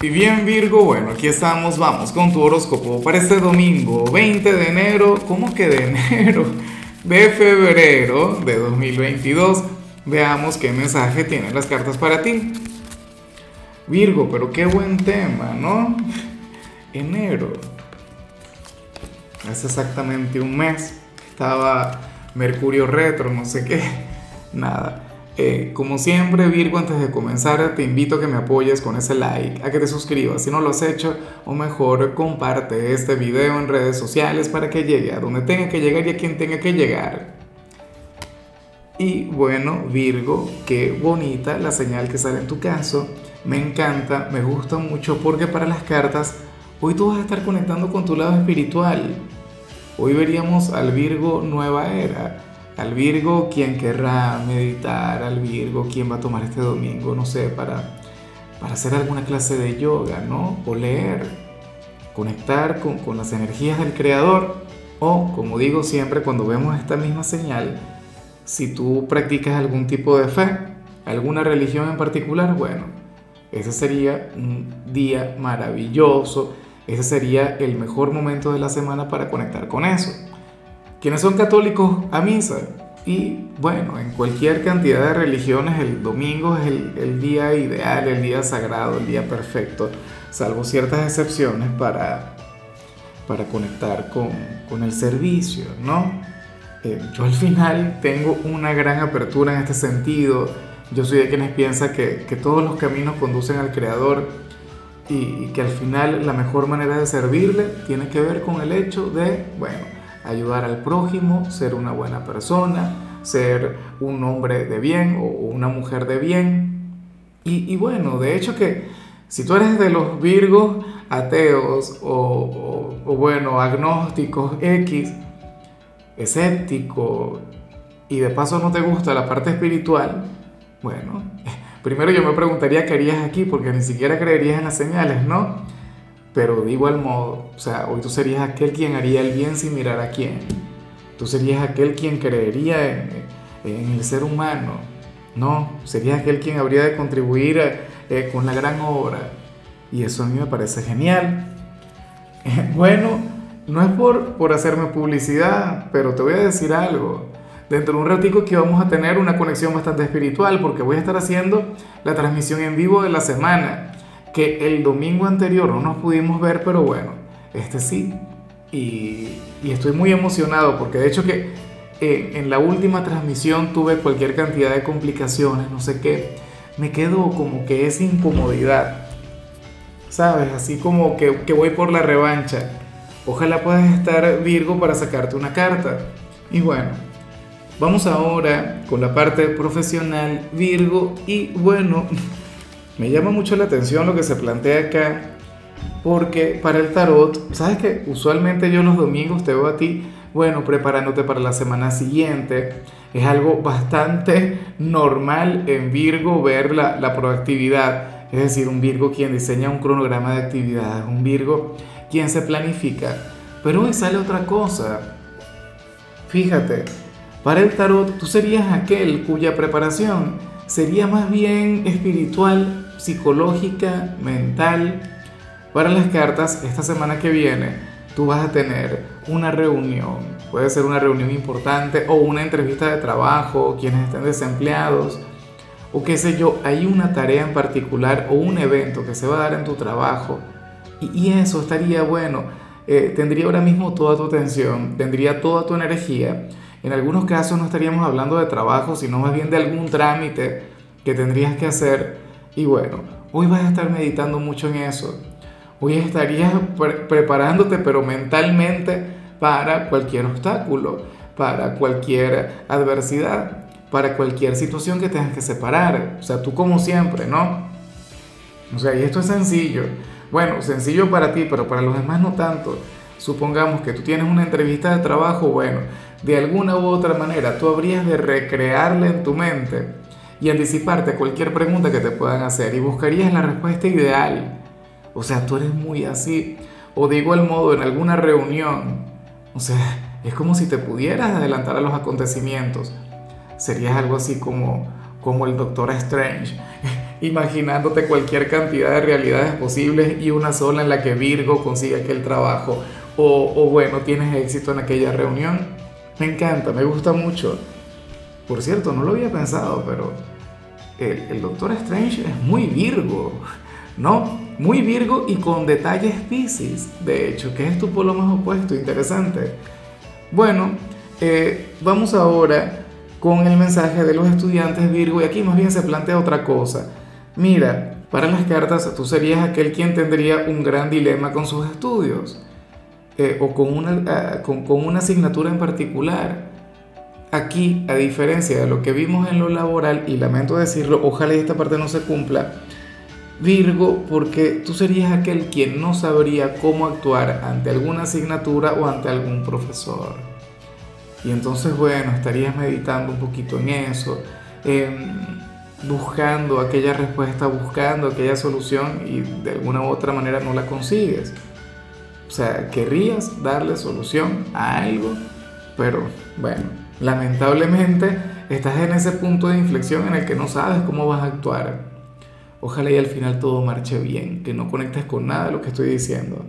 Y bien Virgo, bueno, aquí estamos, vamos con tu horóscopo para este domingo 20 de enero, ¿cómo que de enero? De febrero de 2022. Veamos qué mensaje tienen las cartas para ti. Virgo, pero qué buen tema, ¿no? Enero. Hace exactamente un mes. Estaba Mercurio retro, no sé qué. Nada. Eh, como siempre, Virgo, antes de comenzar, te invito a que me apoyes con ese like, a que te suscribas si no lo has hecho, o mejor, comparte este video en redes sociales para que llegue a donde tenga que llegar y a quien tenga que llegar. Y bueno, Virgo, qué bonita la señal que sale en tu caso. Me encanta, me gusta mucho porque para las cartas, hoy tú vas a estar conectando con tu lado espiritual. Hoy veríamos al Virgo nueva era al Virgo quien querrá meditar, al Virgo quien va a tomar este domingo, no sé, para, para hacer alguna clase de yoga, ¿no? O leer, conectar con, con las energías del Creador. O, como digo siempre, cuando vemos esta misma señal, si tú practicas algún tipo de fe, alguna religión en particular, bueno, ese sería un día maravilloso, ese sería el mejor momento de la semana para conectar con eso quienes son católicos a misa. Y bueno, en cualquier cantidad de religiones el domingo es el, día ideal, el día sagrado, el día perfecto, salvo ciertas excepciones para, para conectar con, el servicio, ¿no? Eh, yo al final tengo una gran apertura en este sentido. Yo soy de quienes piensa que, que todos los caminos conducen al Creador y que al final la mejor manera de servirle tiene que ver con el hecho de, bueno, ayudar al prójimo, ser una buena persona, ser un hombre de bien o una mujer de bien. Y, bueno, de hecho que si tú eres de los virgos ateos o, bueno, agnósticos X, escéptico y de paso no te gusta la parte espiritual, bueno, primero yo me preguntaría qué harías aquí porque ni siquiera creerías en las señales, ¿no? Pero de igual modo, o sea, hoy tú serías aquel quien haría el bien sin mirar a quién. Tú serías aquel quien creería en, el ser humano. No, serías aquel quien habría de contribuir eh, con la gran obra. Y eso a mí me parece genial. bueno, no es por, por hacerme publicidad, pero te voy a decir algo. Dentro de un ratico que vamos a tener una conexión bastante espiritual porque voy a estar haciendo la transmisión en vivo de la semana que el domingo anterior no nos pudimos ver, pero bueno, este sí. Y, estoy muy emocionado porque de hecho que eh, en la última transmisión tuve cualquier cantidad de complicaciones, no sé qué. Me quedó como que esa incomodidad, ¿sabes? Así como que, que voy por la revancha. Ojalá puedas estar Virgo para sacarte una carta. Y bueno, vamos ahora con la parte profesional Virgo. Y bueno, Me llama mucho la atención lo que se plantea acá, porque para el tarot, ¿sabes que Usualmente yo los domingos te veo a ti, bueno, preparándote para la semana siguiente. Es algo bastante normal en Virgo ver la, la proactividad, es decir, un Virgo quien diseña un cronograma de actividades, un Virgo quien se planifica. Pero hoy sale otra cosa. Fíjate, para el tarot tú serías aquel cuya preparación sería más bien espiritual psicológica, mental. Para las cartas, esta semana que viene, tú vas a tener una reunión. Puede ser una reunión importante o una entrevista de trabajo, quienes estén desempleados, o qué sé yo, hay una tarea en particular o un evento que se va a dar en tu trabajo. Y, eso estaría bueno. Eh, tendría ahora mismo toda tu atención, tendría toda tu energía. En algunos casos no estaríamos hablando de trabajo, sino más bien de algún trámite que tendrías que hacer y bueno, hoy vas a estar meditando mucho en eso. Hoy estarías preparándote, pero mentalmente, para cualquier obstáculo, para cualquier adversidad, para cualquier situación que tengas que separar. O sea, tú como siempre, ¿no? O sea, y esto es sencillo. Bueno, sencillo para ti, pero para los demás no tanto. Supongamos que tú tienes una entrevista de trabajo, bueno, de alguna u otra manera tú habrías de recrearla en tu mente y anticiparte a cualquier pregunta que te puedan hacer y buscarías la respuesta ideal. O sea, tú eres muy así. O de igual modo, en alguna reunión, o sea, es como si te pudieras adelantar a los acontecimientos. Serías algo así como, como el Doctor Strange, imaginándote cualquier cantidad de realidades posibles y una sola en la que Virgo consigue aquel trabajo o, o bueno, tienes éxito en aquella reunión. Me encanta, me gusta mucho. Por cierto, no lo había pensado, pero el, Doctor Strange es muy Virgo, ¿no? Muy Virgo y con detalles Pisces, de hecho, que es tu polo más opuesto, interesante. Bueno, eh, vamos ahora con el mensaje de los estudiantes Virgo y aquí más bien se plantea otra cosa. Mira, para las cartas tú serías aquel quien tendría un gran dilema con sus estudios eh, o con una, con, con una asignatura en particular. Aquí, a diferencia de lo que vimos en lo laboral, y lamento decirlo, ojalá esta parte no se cumpla, Virgo, porque tú serías aquel quien no sabría cómo actuar ante alguna asignatura o ante algún profesor. Y entonces, bueno, estarías meditando un poquito en eso, buscando aquella respuesta, buscando aquella solución y de alguna u otra manera no la consigues. O sea, querrías darle solución a algo, pero bueno, lamentablemente estás en ese punto de inflexión en el que no sabes cómo vas a actuar. Ojalá y al final todo marche bien, que no conectes con nada de lo que estoy diciendo.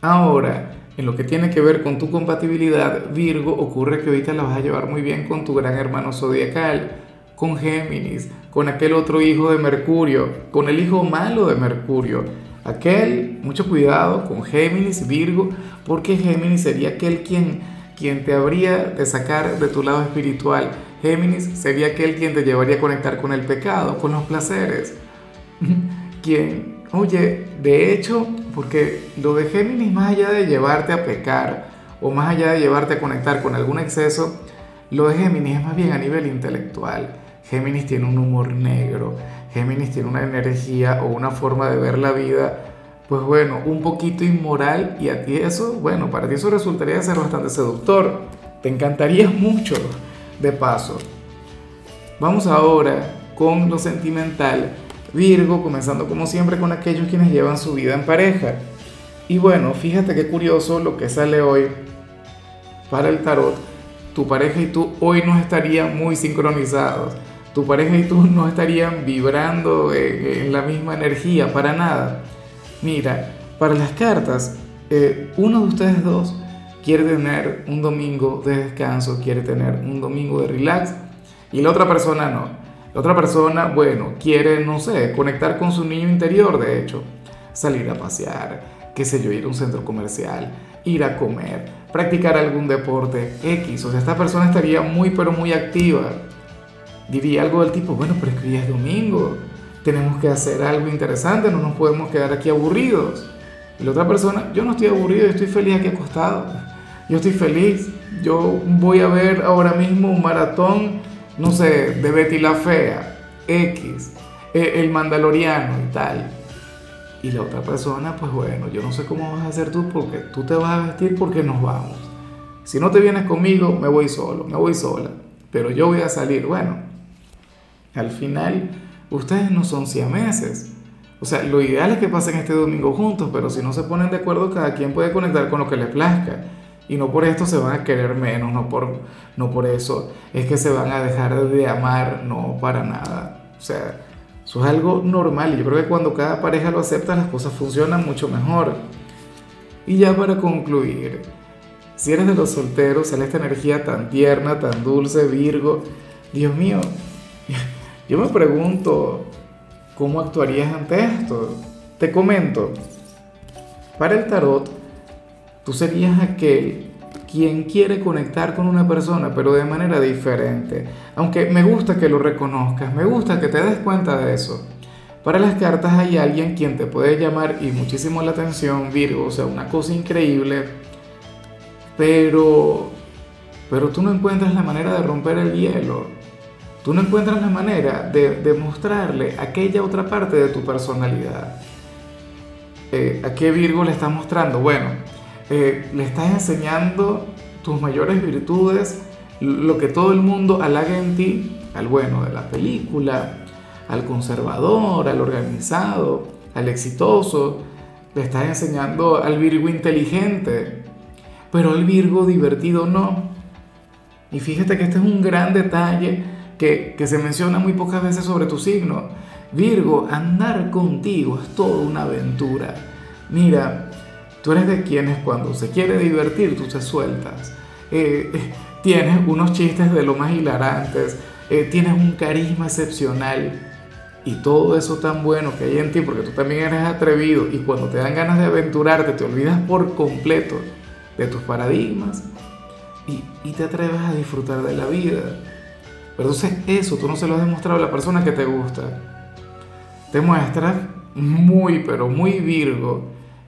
Ahora, en lo que tiene que ver con tu compatibilidad, Virgo, ocurre que ahorita la vas a llevar muy bien con tu gran hermano zodiacal, con Géminis, con aquel otro hijo de Mercurio, con el hijo malo de Mercurio. Aquel, mucho cuidado con Géminis, Virgo, porque Géminis sería aquel quien quien te habría de sacar de tu lado espiritual. Géminis sería aquel quien te llevaría a conectar con el pecado, con los placeres. quien, oye, de hecho, porque lo de Géminis, más allá de llevarte a pecar o más allá de llevarte a conectar con algún exceso, lo de Géminis es más bien a nivel intelectual. Géminis tiene un humor negro, Géminis tiene una energía o una forma de ver la vida pues bueno, un poquito inmoral y a ti eso, bueno, para ti eso resultaría ser bastante seductor. Te encantaría mucho, de paso. Vamos ahora con lo sentimental. Virgo, comenzando como siempre con aquellos quienes llevan su vida en pareja. Y bueno, fíjate qué curioso lo que sale hoy para el tarot. Tu pareja y tú hoy no estarían muy sincronizados. Tu pareja y tú no estarían vibrando en la misma energía para nada. Mira, para las cartas, eh, uno de ustedes dos quiere tener un domingo de descanso, quiere tener un domingo de relax y la otra persona no. La otra persona, bueno, quiere, no sé, conectar con su niño interior, de hecho, salir a pasear, qué sé yo, ir a un centro comercial, ir a comer, practicar algún deporte X. O sea, esta persona estaría muy, pero muy activa. Diría algo del tipo, bueno, pero es que hoy es domingo, tenemos que hacer algo interesante, no nos podemos quedar aquí aburridos. Y la otra persona, yo no estoy aburrido, yo estoy feliz aquí acostado. Yo estoy feliz. Yo voy a ver ahora mismo un maratón, no sé, de Betty la Fea, X, eh, El Mandaloriano y tal. Y la otra persona, pues bueno, yo no sé cómo vas a hacer tú porque tú te vas a vestir porque nos vamos. Si no te vienes conmigo, me voy solo, me voy sola. Pero yo voy a salir. Bueno, al final ustedes no son siameses. O sea, lo ideal es que pasen este domingo juntos, pero si no se ponen de acuerdo, cada quien puede conectar con lo que le plazca. Y no por esto se van a querer menos, no por, no por eso es que se van a dejar de amar, no para nada. O sea, eso es algo normal y yo creo que cuando cada pareja lo acepta las cosas funcionan mucho mejor. Y ya para concluir, si eres de los solteros, sale esta energía tan tierna, tan dulce, Virgo, Dios mío, yo me pregunto, ¿cómo actuarías ante esto? Te comento, para el tarot, tú serías aquel quien quiere conectar con una persona, pero de manera diferente. Aunque me gusta que lo reconozcas, me gusta que te des cuenta de eso. Para las cartas hay alguien quien te puede llamar y muchísimo la atención, Virgo, o sea, una cosa increíble, pero pero tú no encuentras la manera de romper el hielo. Tú no encuentras la manera de, mostrarle aquella otra parte de tu personalidad. Eh, ¿A qué Virgo le estás mostrando? Bueno, eh, le estás enseñando tus mayores virtudes, lo que todo el mundo halaga en ti, al bueno de la película, al conservador, al organizado, al exitoso. Le estás enseñando al Virgo inteligente, pero al Virgo divertido no. Y fíjate que este es un gran detalle que, se menciona muy pocas veces sobre tu signo. Virgo, andar contigo es toda una aventura. Mira, tú eres de quienes cuando se quiere divertir tú te sueltas. Eh, tienes unos chistes de lo más hilarantes, eh, tienes un carisma excepcional y todo eso tan bueno que hay en ti, porque tú también eres atrevido y cuando te dan ganas de aventurarte te olvidas por completo de tus paradigmas y te atreves a disfrutar de la vida. Pero entonces eso tú no se lo has demostrado a la persona que te gusta. Te muestras muy, pero muy virgo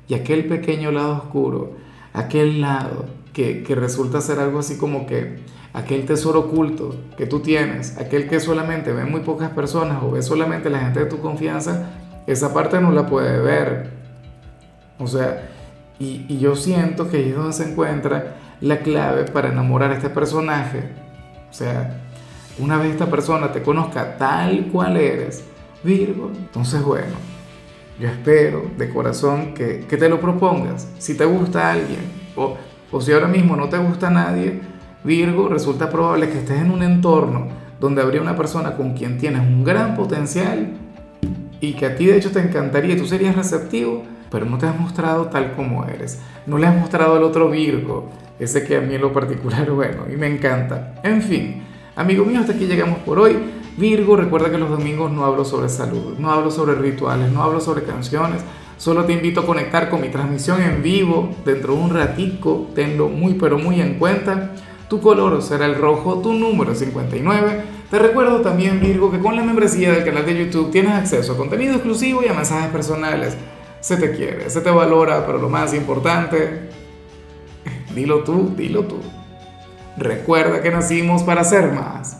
y aquel pequeño lado oscuro, aquel lado que, que resulta ser algo así como que aquel tesoro oculto que tú tienes, aquel que solamente ven muy pocas personas o ve solamente la gente de tu confianza, esa parte no la puede ver. O sea, y, y yo siento que ahí es donde se encuentra la clave para enamorar a este personaje. O sea, una vez esta persona te conozca tal cual eres, Virgo, entonces bueno, yo espero de corazón que, que te lo propongas. Si te gusta alguien o, o si ahora mismo no te gusta nadie, Virgo, resulta probable que estés en un entorno donde habría una persona con quien tienes un gran potencial y que a ti de hecho te encantaría, tú serías receptivo, pero no te has mostrado tal como eres. No le has mostrado al otro Virgo, ese que a mí en lo particular, bueno, y me encanta. En fin, amigo mío, hasta aquí llegamos por hoy. Virgo, recuerda que los domingos no hablo sobre salud, no hablo sobre rituales, no hablo sobre canciones. Solo te invito a conectar con mi transmisión en vivo dentro de un ratico. Tenlo muy pero muy en cuenta. Tu color será el rojo, tu número 59. Te recuerdo también, Virgo, que con la membresía del canal de YouTube tienes acceso a contenido exclusivo y a mensajes personales. Se te quiere, se te valora, pero lo más importante, dilo tú, dilo tú. Recuerda que nacimos para ser más.